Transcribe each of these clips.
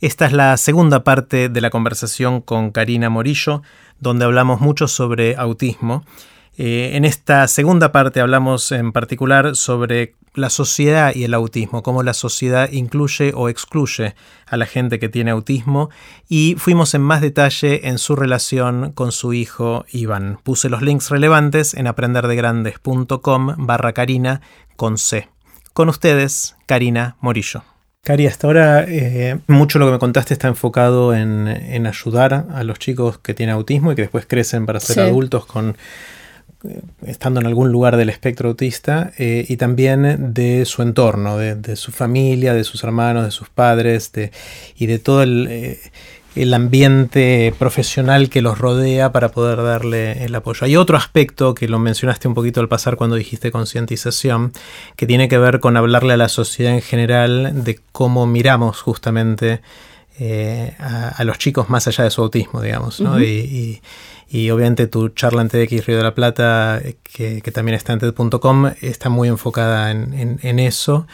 Esta es la segunda parte de la conversación con Karina Morillo, donde hablamos mucho sobre autismo. Eh, en esta segunda parte hablamos en particular sobre la sociedad y el autismo, cómo la sociedad incluye o excluye a la gente que tiene autismo y fuimos en más detalle en su relación con su hijo Iván. Puse los links relevantes en aprenderdegrandes.com barra Karina con C. Con ustedes, Karina Morillo. Cari, hasta ahora eh, mucho lo que me contaste está enfocado en, ayudar a los chicos que tienen autismo y que después crecen para ser adultos con eh, estando en algún lugar del espectro autista eh, y también de su entorno, de, su familia, de sus hermanos, de sus padres y de todo el, el ambiente profesional que los rodea para poder darle el apoyo. Hay otro aspecto que lo mencionaste un poquito al pasar cuando dijiste concientización, que tiene que ver con hablarle a la sociedad en general de cómo miramos justamente eh, a, los chicos más allá de su autismo, digamos. y, obviamente tu charla en TEDx Río de la Plata, que, también está en TED.com, está muy enfocada en, en eso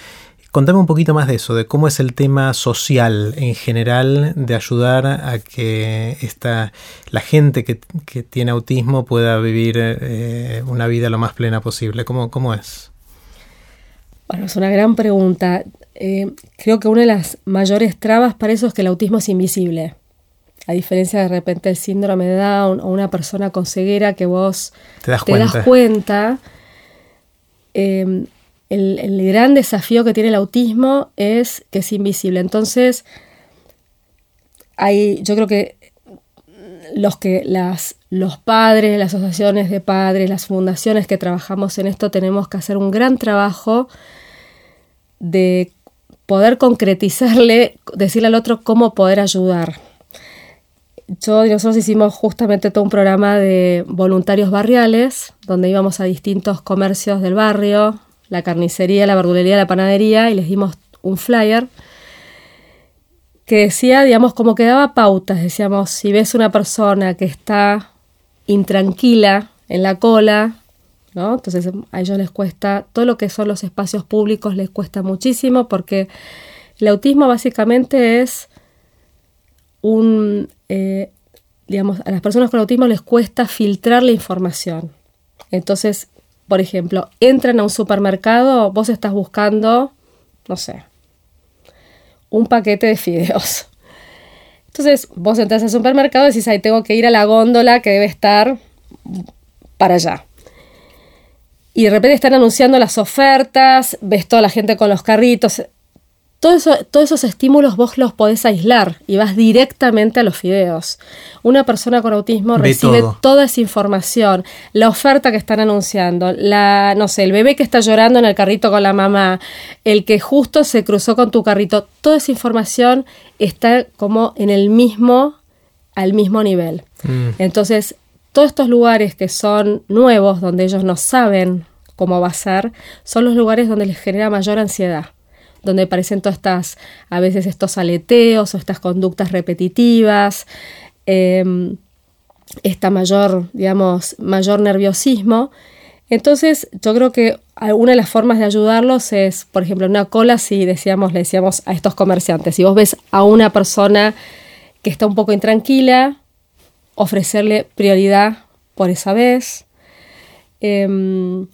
Contame un poquito más de eso, de cómo es el tema social en general de ayudar a que esta, la gente que, tiene autismo pueda vivir eh, una vida lo más plena posible. ¿Cómo, cómo es? Bueno, es una gran pregunta. Eh, creo que una de las mayores trabas para eso es que el autismo es invisible. A diferencia de repente del síndrome de Down o una persona con ceguera que vos te das cuenta. cuenta eh, el, gran desafío que tiene el autismo es que es invisible. Entonces, hay, yo creo que los que las, los padres, las asociaciones de padres, las fundaciones que trabajamos en esto, tenemos que hacer un gran trabajo de poder concretizarle, decirle al otro cómo poder ayudar. Yo y nosotros hicimos justamente todo un programa de voluntarios barriales, donde íbamos a distintos comercios del barrio, la carnicería, la verdulería, la panadería y les dimos un flyer que decía, digamos, como que daba pautas. Decíamos, si ves una persona que está intranquila en la cola, ¿no? Entonces a ellos les cuesta, todo lo que son los espacios públicos les cuesta muchísimo porque el autismo básicamente es un, eh, digamos, a las personas con autismo les cuesta filtrar la información. Entonces por ejemplo, entran a un supermercado, vos estás buscando, no sé, un paquete de fideos. Entonces, vos entras al supermercado y decís, ahí tengo que ir a la góndola que debe estar para allá. Y de repente están anunciando las ofertas, ves toda la gente con los carritos todos esos estímulos vos los podés aislar y vas directamente a los fideos. Una persona con autismo recibe toda esa información, la oferta que están anunciando, la, no sé, el bebé que está llorando en el carrito con la mamá, el que justo se cruzó con tu carrito, toda esa información está como en el mismo, al mismo nivel. Mm. Entonces, todos estos lugares que son nuevos, donde ellos no saben cómo va a ser, son los lugares donde les genera mayor ansiedad donde aparecen todas estas, a veces estos aleteos o estas conductas repetitivas, em, esta mayor, digamos, mayor nerviosismo. Entonces, yo creo que alguna de las formas de ayudarlos es, por ejemplo, en una cola, si decíamos, le decíamos a estos comerciantes, si vos ves a una persona que está un poco intranquila, ofrecerle prioridad por esa vez. Em,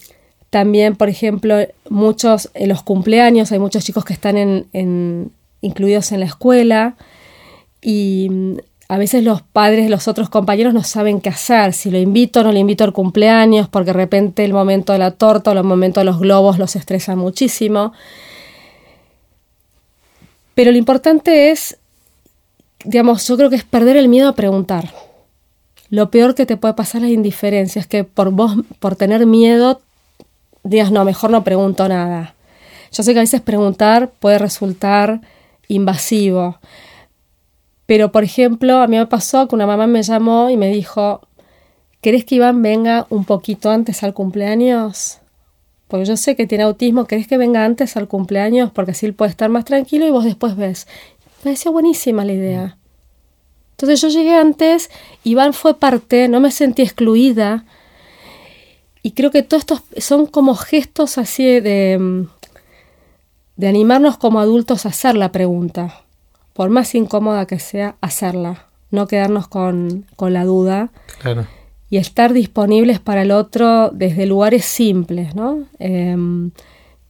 también, por ejemplo, muchos en los cumpleaños, hay muchos chicos que están en, incluidos en la escuela y mm, a veces los padres, los otros compañeros no saben qué hacer, si lo invito o no le invito al cumpleaños, porque de repente el momento de la torta o el momento de los globos los estresa muchísimo. Pero lo importante es, digamos, yo creo que es perder el miedo a preguntar. Lo peor que te puede pasar es la indiferencia, es que por vos, por tener miedo, digas, no, mejor no pregunto nada. Yo sé que a veces preguntar puede resultar invasivo, pero por ejemplo, a mí me pasó que una mamá me llamó y me dijo, ¿querés que Iván venga un poquito antes al cumpleaños? Porque yo sé que tiene autismo, ¿querés que venga antes al cumpleaños? Porque así él puede estar más tranquilo y vos después ves. Me parecía buenísima la idea. Entonces yo llegué antes, Iván fue parte, no me sentí excluida, y creo que todos estos son como gestos así de, de animarnos como adultos a hacer la pregunta. por más incómoda que sea, hacerla, no quedarnos con, la duda. Y estar disponibles para el otro desde lugares simples, ¿no? Em,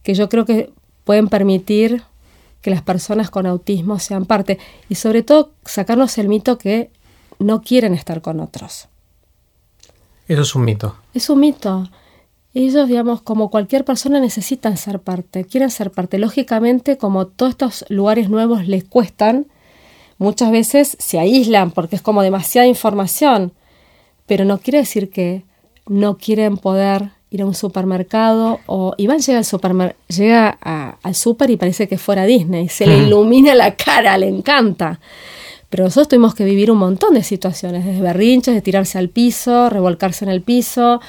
que yo creo que pueden permitir que las personas con autismo sean parte. Y sobre todo sacarnos el mito que no quieren estar con otros. Eso es un mito. Es un mito. Ellos, digamos, como cualquier persona, necesitan ser parte, quieren ser parte. Lógicamente, como todos estos lugares nuevos les cuestan, muchas veces se aíslan porque es como demasiada información, pero no quiere decir que no quieren poder ir a un supermercado o Iván llega al supermer llega al super y parece que fuera Disney, se le ilumina la cara, le encanta. Pero nosotros tuvimos que vivir un montón de situaciones, desde berrinches, de tirarse al piso, revolcarse en el piso,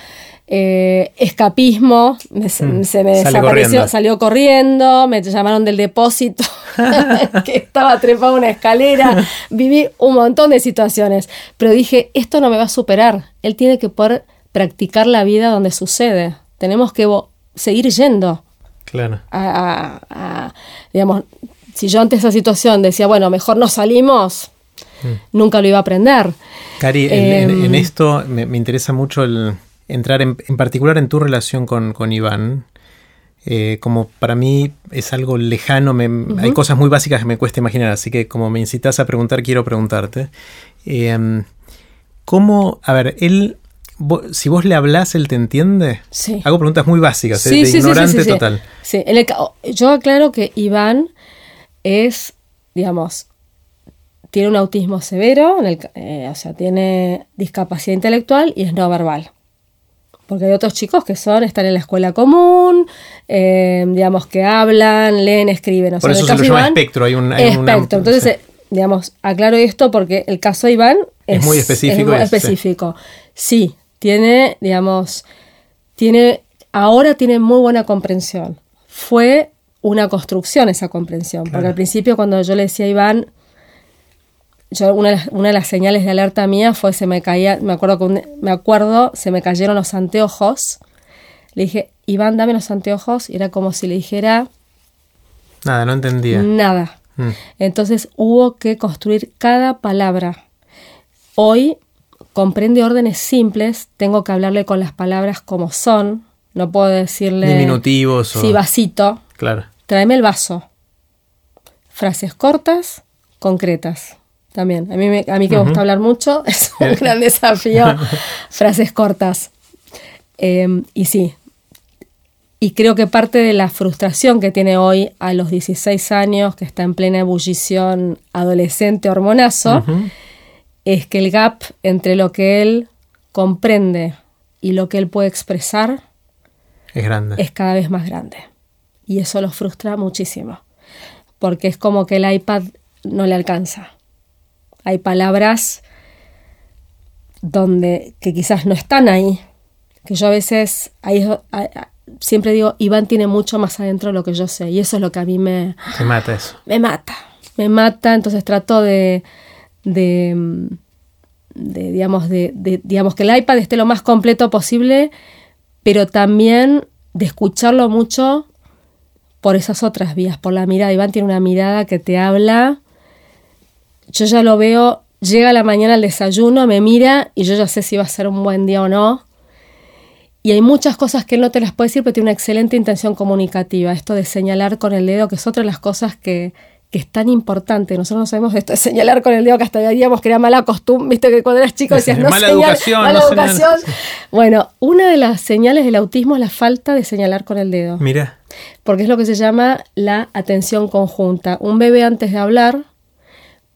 eh, escapismo, me, mm. se me desapareció, salió corriendo, me llamaron del depósito, que estaba trepado una escalera, viví un montón de situaciones, pero dije, esto no me va a superar, él tiene que poder practicar la vida donde sucede, tenemos que seguir yendo. Claro. digamos, si yo ante esa situación decía, bueno, mejor no salimos, mm. nunca lo iba a aprender. Cari, en, em, esto me interesa mucho el entrar en, particular en tu relación con, Iván. Eh, como para mí es algo lejano, hay cosas muy básicas que me cuesta imaginar, así que como me incitas a preguntar, quiero preguntarte. Eh, ¿Cómo, a ver, él, si vos le hablas, él te entiende? Sí. Hago preguntas muy básicas, ¿eh? de ignorante total. Sí, yo aclaro que Iván es, digamos, tiene un autismo severo, o sea, tiene discapacidad intelectual y es no verbal porque hay otros chicos que son, están en la escuela común, eh, digamos, que hablan, leen, escriben. Por eso se lo llama espectro, hay un... espectro, entonces, eh, digamos, aclaro esto porque el caso de Iván es, muy específico. Es específico. Sí. tiene, digamos, tiene, ahora tiene muy buena comprensión. Fue una construcción esa comprensión, porque al principio cuando yo le decía a Iván, yo una de, las, una de, las, señales de alerta mía fue se me caía, me acuerdo que me acuerdo, se me cayeron los anteojos. Le dije, Iván, dame los anteojos. Y era como si le dijera. Nada, no entendía. Nada. Mm. Entonces hubo que construir cada palabra. Hoy comprende órdenes simples, tengo que hablarle con las palabras como son. No puedo decirle. Diminutivos o. Sí, vasito. Claro. Tráeme el vaso. Frases cortas, concretas. También. A mí, a mí que me gusta hablar mucho, es un gran desafío. Frases cortas. Em, y sí. Y creo que parte de la frustración que tiene hoy a los 16 años, que está en plena ebullición adolescente hormonazo, es que el gap entre lo que él comprende y lo que él puede expresar es grande. Es cada vez más grande. Y eso lo frustra muchísimo. Porque es como que el iPad no le alcanza hay palabras donde que quizás no están ahí, que yo a veces ahí, siempre digo, Iván tiene mucho más adentro de lo que yo sé, y eso es lo que a mí me... Me mata eso. Me mata, me mata, entonces trato de, de, digamos, de, digamos, que el iPad esté lo más completo posible, pero también de escucharlo mucho por esas otras vías, por la mirada. Iván tiene una mirada que te habla yo ya lo veo, llega la mañana al desayuno, me mira y yo ya sé si va a ser un buen día o no. Y hay muchas cosas que él no te las puede decir, pero tiene una excelente intención comunicativa. Esto de señalar con el dedo, que es otra de las cosas que, es tan importante. Nosotros no sabemos esto de señalar con el dedo, que hasta diríamos que era mala costumbre, viste que cuando eras chico decías no mala educación. Mala educación. Bueno, una de las señales del autismo es la falta de señalar con el dedo. Mira. Porque es lo que se llama la atención conjunta. Un bebé antes de hablar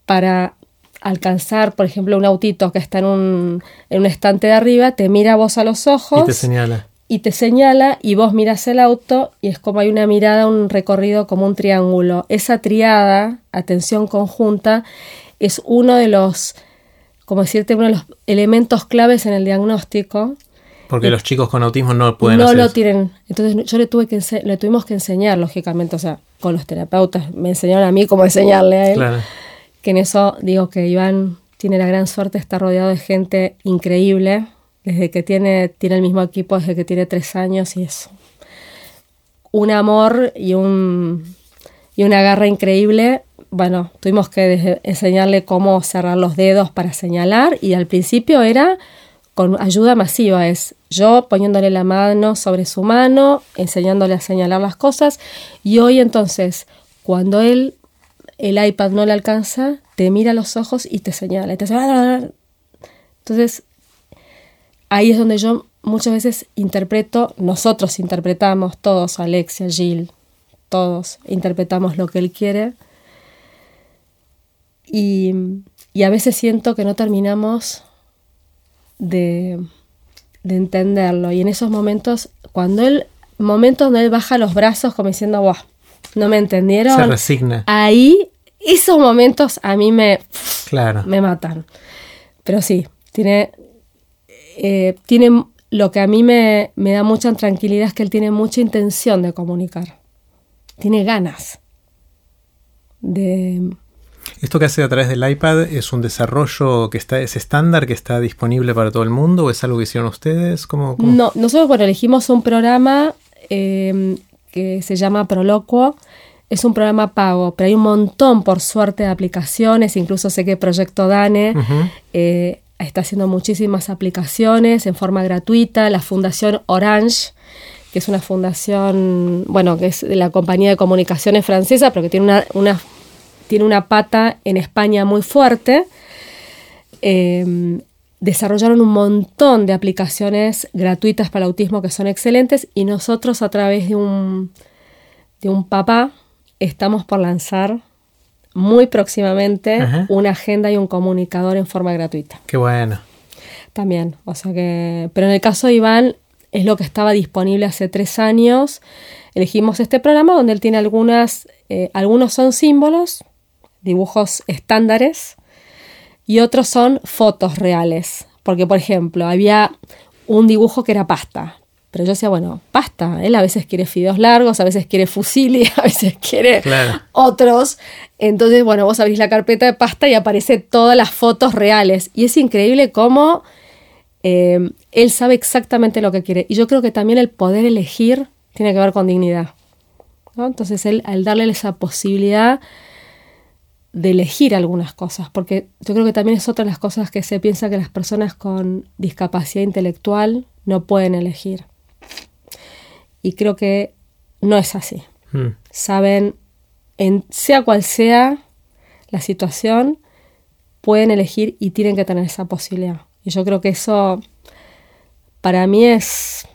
para alcanzar, por ejemplo, un autito que está en un, en un estante de arriba, te mira vos a los ojos. Y te señala. Y te señala y vos miras el auto y es como hay una mirada, un recorrido como un triángulo. Esa triada, atención conjunta, es uno de los, como decirte, uno de los elementos claves en el diagnóstico. Porque los chicos con autismo no pueden no lo tienen. Entonces yo le tuve que le tuvimos que enseñar, lógicamente, o sea, con los terapeutas me enseñaron a mí cómo enseñarle a él. Claro que en eso digo que Iván tiene la gran suerte de estar rodeado de gente increíble, desde que tiene, tiene el mismo equipo desde que tiene tres años y es un amor y, un, y una garra increíble. bueno, tuvimos que enseñarle cómo cerrar los dedos para señalar y al principio era con ayuda masiva, es yo poniéndole la mano sobre su mano, enseñándole a señalar las cosas y hoy entonces, cuando él, el iPad no le alcanza, te mira a los ojos y te señala. Entonces, ahí es donde yo muchas veces interpreto, nosotros interpretamos, todos, Alexia, Jill, todos interpretamos lo que él quiere. Y, a veces siento que no terminamos de, entenderlo. Y en esos momentos, cuando él, momentos donde él baja los brazos como diciendo, wow, no me entendieron. Se resigna. Ahí, esos momentos a mí me, claro. me matan. Pero sí, tiene, eh, tiene lo que a mí me, me da mucha tranquilidad es que él tiene mucha intención de comunicar tiene ganas de... ¿Esto que hace a través del iPad es un desarrollo que está, es estándar, que está disponible para todo el mundo o es algo que hicieron ustedes? ¿Cómo, No, nosotros bueno, elegimos un programa em, que se llama Proloquo. Es un programa pago, pero hay un montón, por suerte, de aplicaciones. Incluso sé que Proyecto Dane eh, está haciendo muchísimas aplicaciones en forma gratuita. La Fundación Orange que es una fundación, bueno, que es de la compañía de comunicaciones francesa, pero que tiene una, tiene una pata en España muy fuerte. Em, desarrollaron un montón de aplicaciones gratuitas para el autismo que son excelentes y nosotros a través de un, de un papá estamos por lanzar muy próximamente una agenda y un comunicador en forma gratuita. Qué bueno. También, o sea que, pero en el caso de Iván es lo que estaba disponible hace tres años. Elegimos este programa donde él tiene algunas, eh, algunos son símbolos, dibujos estándares, y otros son fotos reales. Porque, por ejemplo, había un dibujo que era pasta. Pero yo decía, bueno, pasta. Él a veces quiere fideos largos, a veces quiere fusil a veces quiere otros. Entonces, bueno, vos abrís la carpeta de pasta y aparece todas las fotos reales. Y es increíble cómo eh, él sabe exactamente lo que quiere. Y yo creo que también el poder elegir tiene que ver con dignidad. Entonces, él, al darle esa posibilidad de elegir algunas cosas, porque yo creo que también es otra de las cosas que se piensa que las personas con discapacidad intelectual no pueden elegir. Y creo que no es así. Hmm. Saben, en, sea cual sea la situación, pueden elegir y tienen que tener esa posibilidad. Y yo creo que eso para mí es,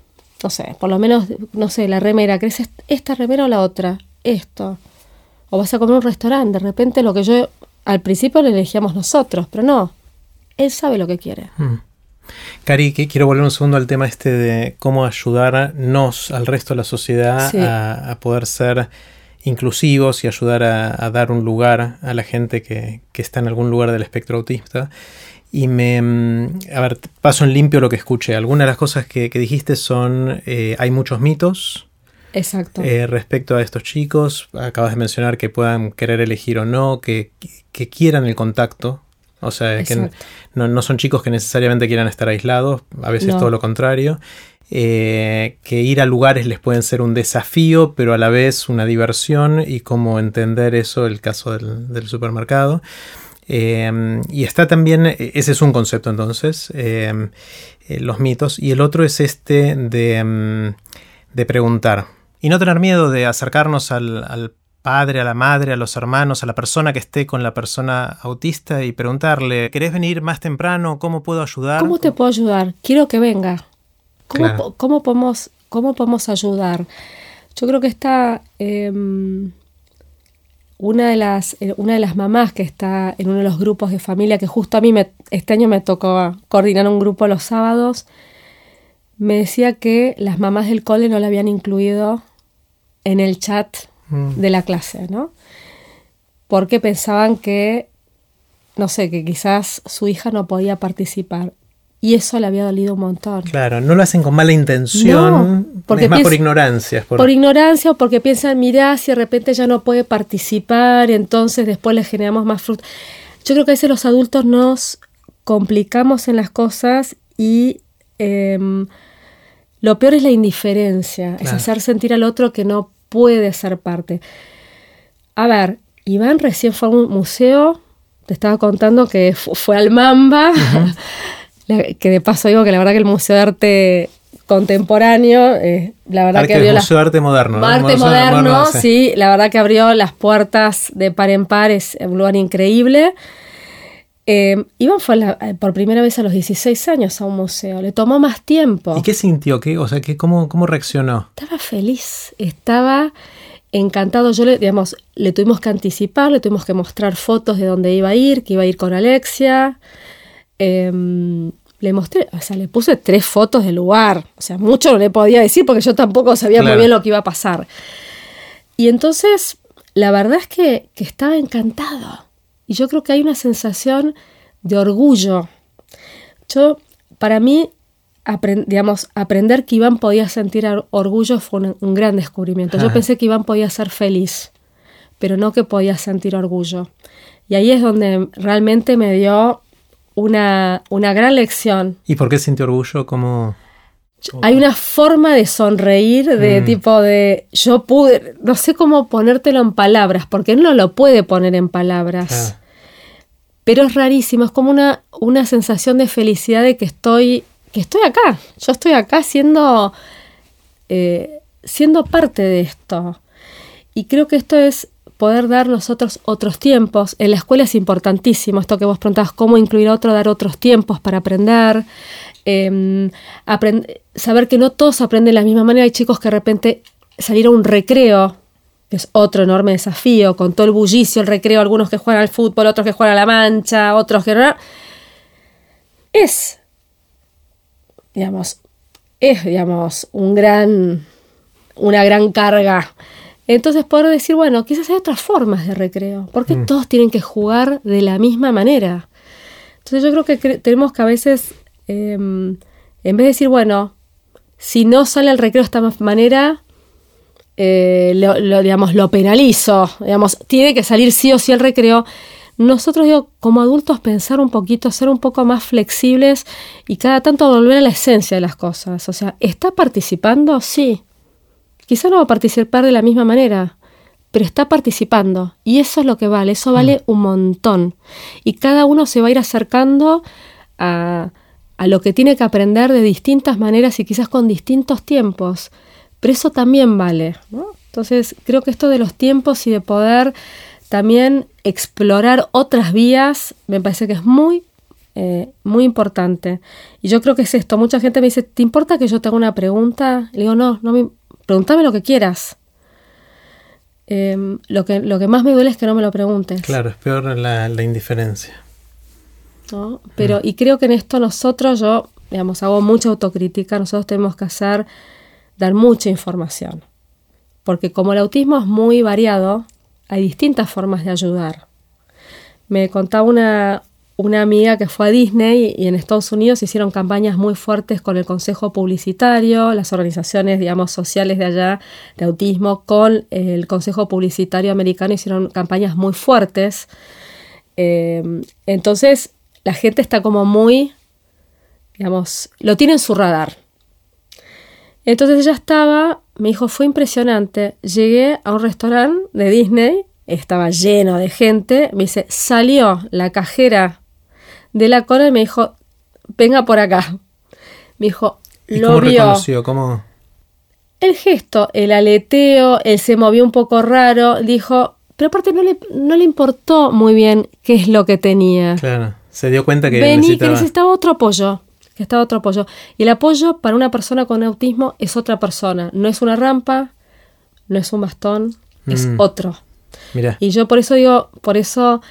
no sé, por lo menos, no sé, la remera, ¿crees esta remera o la otra? Esto. O vas a comer un restaurante, de repente lo que yo al principio le elegíamos nosotros, pero no, él sabe lo que quiere. Hmm. Cari, quiero volver un segundo al tema este de cómo ayudarnos al resto de la sociedad a, poder ser inclusivos y ayudar a, dar un lugar a la gente que, que, está en algún lugar del espectro autista. Y me. Mm, a ver, paso en limpio lo que escuché. Algunas de las cosas que, dijiste son. Eh, hay muchos mitos. Exacto. Eh, respecto a estos chicos. Acabas de mencionar que puedan querer elegir o no, que, quieran el contacto. O sea, que no, son chicos que necesariamente quieran estar aislados, a veces todo lo contrario. Eh, que ir a lugares les pueden ser un desafío, pero a la vez una diversión y cómo entender eso, el caso del, del supermercado. Em, y está también, e, ese es un concepto entonces, eh, los mitos. Y el otro es este de, em, de preguntar. Y no tener miedo de acercarnos al, padre, a la madre, a los hermanos, a la persona que esté con la persona autista y preguntarle, ¿querés venir más temprano? ¿Cómo puedo ayudar? ¿Cómo te puedo ayudar? Quiero que venga. ¿Cómo, ¿cómo podemos, ¿Cómo podemos ayudar? Yo creo que está una de las, eh, una de las mamás que está en uno de los grupos de familia, que justo a mí me, este año me tocó coordinar un grupo los sábados, me decía que las mamás del cole no la habían incluido en el chat mm. de la clase, ¿no? Porque pensaban que, no sé, que quizás su hija no podía participar. Y eso le había dolido un montón. Claro, no lo hacen con mala intención, porque es más por ignorancia. Por... ignorancia o porque piensan, mira, si de repente ya no puede participar, entonces después le generamos más fruto. Yo creo que a veces los adultos nos complicamos en las cosas y em, lo peor es la indiferencia, es hacer sentir al otro que no puede ser parte. A ver, Iván recién fue a un museo, te estaba contando que fue al Mamba, que de paso digo que la verdad que el Museo de Arte contemporáneo, eh, la verdad que abrió Museo de Arte Moderno. Arte moderno, sí. la verdad que abrió las puertas de par en par, es un lugar increíble. Eh, Iván fue por primera vez a los 16 años a un museo, le tomó más tiempo. ¿Y qué sintió? ¿Qué, o sea, qué, cómo, ¿cómo reaccionó? Estaba feliz, estaba encantado. Yo le, digamos, le tuvimos que anticipar, le tuvimos que mostrar fotos de dónde iba a ir, que iba a ir con Alexia. Em, le mostré, o sea, le puse tres fotos del lugar. O sea, mucho no le podía decir porque yo tampoco sabía muy bien lo que iba a pasar. Y entonces, la verdad es que, que estaba encantado. Y yo creo que hay una sensación de orgullo. Yo, para mí, digamos, aprender que Iván podía sentir orgullo fue un, gran descubrimiento. Yo pensé que Iván podía ser feliz, pero no que podía sentir orgullo. Y ahí es donde realmente me dio una, una gran lección. ¿Y por qué sintió orgullo? Hay una forma de sonreír, de mm. tipo de yo pude, no sé cómo ponértelo en palabras, porque él no lo puede poner en palabras. Pero es rarísimo, es como una, una sensación de felicidad de que estoy que estoy acá, yo estoy acá siendo, eh, siendo parte de esto. Y creo que esto es poder dar nosotros otros tiempos. En la escuela es importantísimo esto que vos preguntabas, cómo incluir a otro, dar otros tiempos para aprender. Em, saber que no todos aprenden de la misma manera. Hay chicos que de repente salir a un recreo, que es otro enorme desafío, con todo el bullicio, el recreo, algunos que juegan al fútbol, otros que juegan a la mancha, otros que... Es digamos, es, digamos, un gran, una gran carga. Entonces poder decir, bueno, quizás hay otras formas de recreo, porque mm. todos tienen que jugar de la misma manera. Entonces yo creo que tenemos que a veces, em, en vez de decir, bueno, si no sale el recreo de esta manera, eh, lo, digamos, lo penalizo, digamos, tiene que salir sí o sí el recreo nosotros, digo, como adultos, pensar un poquito, ser un poco más flexibles y cada tanto volver a la esencia de las cosas. O sea, ¿está participando? Sí. Quizá no va a participar de la misma manera, pero está participando. Y eso es lo que vale, eso vale mm. un montón. Y cada uno se va a ir acercando a, a lo que tiene que aprender de distintas maneras y quizás con distintos tiempos. Pero eso también vale. Entonces, creo que esto de los tiempos y de poder también explorar otras vías me parece que es muy, eh, muy importante. Y yo creo que es esto. Mucha gente me dice, ¿te importa que yo te haga una pregunta? Le digo, no, no me, pregúntame lo que quieras. Em, lo, que, lo que más me duele es que no me lo preguntes. Claro, es peor la, la indiferencia. ¿No? Pero, mm. y creo que en esto nosotros, yo, digamos, hago mucha autocrítica, nosotros tenemos que hacer, dar mucha información. Porque como el autismo es muy variado, hay distintas formas de ayudar. Me contaba una, una amiga que fue a Disney y en Estados Unidos hicieron campañas muy fuertes con el Consejo Publicitario, las organizaciones, digamos, sociales de allá de autismo, con el Consejo Publicitario americano hicieron campañas muy fuertes. Eh, entonces, la gente está como muy, digamos, lo tiene en su radar. Entonces ella estaba me dijo, fue impresionante. Llegué a un restaurante de Disney, estaba lleno de gente. Me dice, salió la cajera de la cola y me dijo, venga por acá. Me dijo, lo cómo vio. Reconoció? ¿Cómo? El gesto, el aleteo, él se movió un poco raro, dijo, pero aparte no le, no le importó muy bien qué es lo que tenía. Claro, se dio cuenta que Vení, necesitaba... que necesitaba otro apoyo que está otro apoyo. Y el apoyo para una persona con autismo es otra persona. No es una rampa, no es un bastón, es mm. otro. Mira. Y yo por eso digo, por eso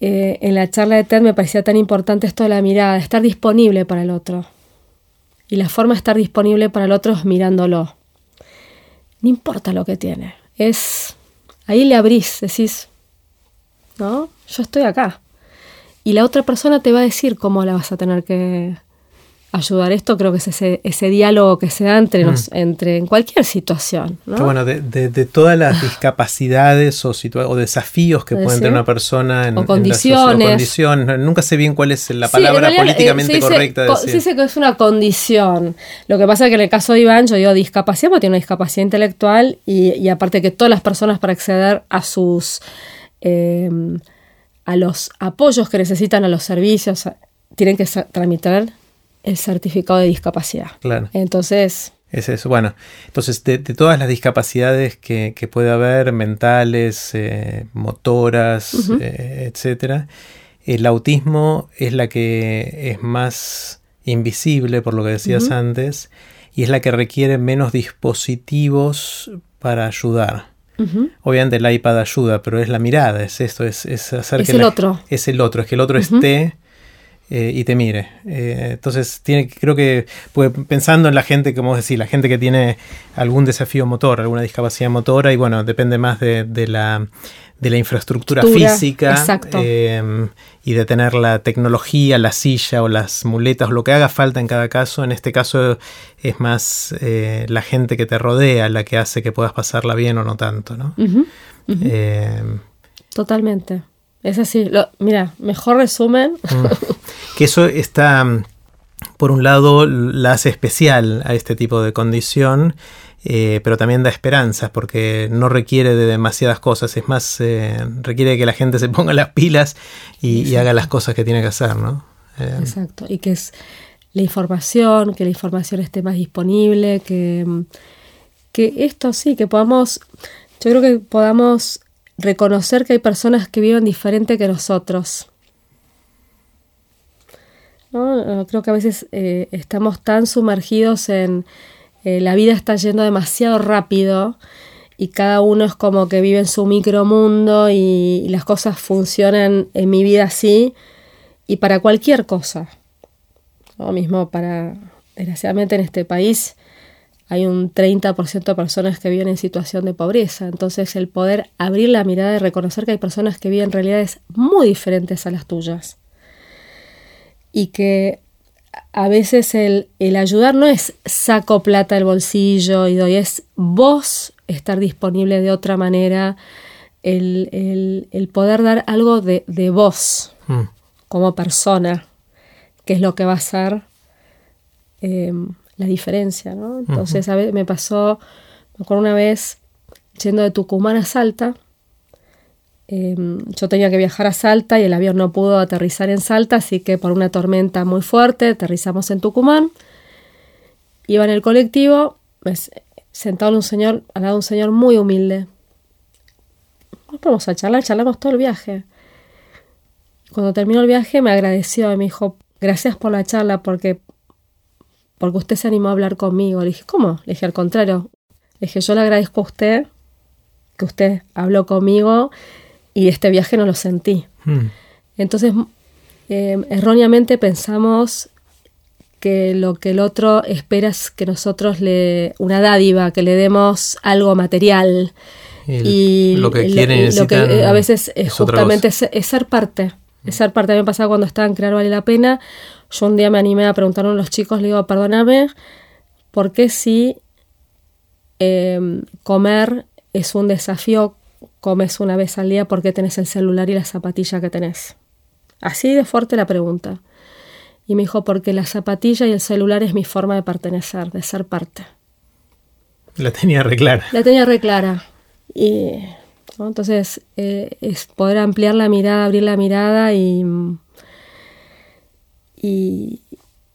eh, en la charla de TED me parecía tan importante esto de la mirada, estar disponible para el otro. Y la forma de estar disponible para el otro es mirándolo. No importa lo que tiene. Es. Ahí le abrís, decís. ¿No? Yo estoy acá y la otra persona te va a decir cómo la vas a tener que, ayudar. Esto creo que es ese, ese diálogo que se da entre, nos, Mm. entre en cualquier situación. ¿no? Bueno, de, de- de todas las discapacidades o, o desafíos que Puede puede tener una persona en, O en la condiciones. o condiciones, nunca sé bien cuál es la Sí, palabra realidad, eh, políticamente dice correcta de co- decir. Se dice que es una condición. Lo que pasa es que en el caso de Iván, yo digo discapacidad porque tiene una discapacidad intelectual y, y aparte que todas las personas para acceder a sus eh, a los apoyos que necesitan, a los servicios, tienen que tramitar el certificado de discapacidad. Claro. Entonces, Es eso. Bueno, entonces de, de todas las discapacidades que, que puede haber, mentales, eh, motoras, eh, etcétera, el autismo es la que es más invisible, por lo que decías antes, y es la que requiere menos dispositivos para ayudar. Obviamente el iPad ayuda, pero es la mirada, es esto, es, es hacer Es que el la- otro. Es el otro, es que el otro esté eh, y te mire. Eh, entonces, tiene, creo que pues, pensando en la gente, como decís, la gente que tiene algún desafío motor, alguna discapacidad motora, y bueno, depende más de, de la, de la infraestructura Estructura, física exacto. eh, y de tener la tecnología, la silla o las muletas, o lo que haga falta en cada caso. En este caso es más eh, la gente que te rodea la que hace que puedas pasarla bien o no tanto, ¿no? totalmente. Es así. Lo- mira, mejor resumen. Mm. Que eso está, mm, por un lado, la hace especial a este tipo de condición, eh, pero también da esperanzas porque no requiere de demasiadas cosas, es más, eh, requiere que la gente se ponga las pilas y, y haga las cosas que tiene que hacer, ¿no? Eh, Exacto, y que es la información, que la información esté más disponible, que, mm, que esto sí, que podamos, yo creo que podamos reconocer que hay personas que viven diferente que nosotros. ¿No? Eh, Creo que a veces eh, estamos tan sumergidos en eh, la vida está yendo demasiado rápido y cada uno es como que vive en su micromundo y, y las cosas funcionan en mi vida así y para cualquier cosa. Lo mismo para, desgraciadamente en este país hay un 30% de personas que viven en situación de pobreza. Entonces el poder abrir la mirada y reconocer que hay personas que viven realidades muy diferentes a las tuyas. Y que a veces el, el ayudar no es saco plata del bolsillo y doy, es vos estar disponible de otra manera, el, el- el poder dar algo de, de vos mm, como persona, que es lo que va a ser eh, la diferencia, ¿no? Entonces, a veces me pasó, me acuerdo una vez, yendo de Tucumán a Salta, eh, yo tenía que viajar a Salta y el avión no pudo aterrizar en Salta, así que por una tormenta muy fuerte aterrizamos en Tucumán. Iba en el colectivo, me s- sentado un señor, al lado de un señor muy humilde. Nos ponemos a charlar, charlamos todo el viaje. Cuando terminó el viaje me agradeció y me dijo, gracias por la charla porque, porque usted se animó a hablar conmigo. Le dije, ¿cómo? Le dije, al contrario. Le dije, yo le agradezco a usted que usted habló conmigo y este viaje no lo sentí. mm, Entonces, eh, erróneamente pensamos que lo que el otro espera es que nosotros le, una dádiva, que le demos algo material. el- y lo que quieren lo que eh, a veces es, justamente cosa. es, es ser parte. Es ser parte. A mí me pasaba cuando estaba en Crear Vale la Pena. Yo un día me animé a preguntar a los chicos, le digo, perdóname, ¿por qué si eh, comer es un desafío, comes una vez al día, ¿por qué tenés el celular y la zapatilla que tenés? Así de fuerte la pregunta. Y me dijo, porque la zapatilla y el celular es mi forma de pertenecer, de ser parte. La tenía re clara. La tenía re clara. Y ¿no? entonces eh, es poder ampliar la mirada, abrir la mirada y, y,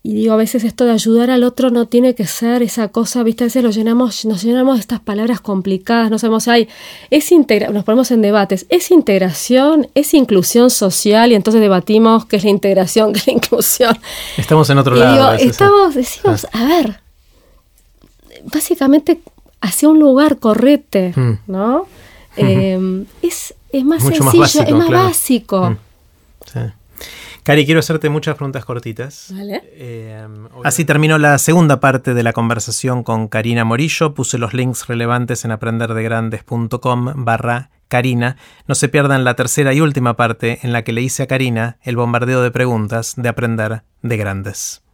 y digo, a veces esto de ayudar al otro no tiene que ser esa cosa, viste, a veces lo llenamos, nos llenamos de estas palabras complicadas, no sabemos, hay, es integra nos ponemos en debates, ¿es integración? ¿Es inclusión social? Y entonces debatimos qué es la integración, qué es la inclusión. Estamos en otro Y lado. digo, estamos, decimos, a ver, básicamente hacia un lugar correte, Mm. ¿no? Eh, es, es más Mucho más sencillo, básico, es más claro. básico. Mm. Sí. Cari, quiero hacerte muchas preguntas cortitas. Vale. Eh, Así terminó la segunda parte de la conversación con Karina Morillo. Puse los links relevantes en aprenderdegrandes.com barra Karina. No se pierdan la tercera y última parte en la que le hice a Karina el bombardeo de preguntas de Aprender de Grandes.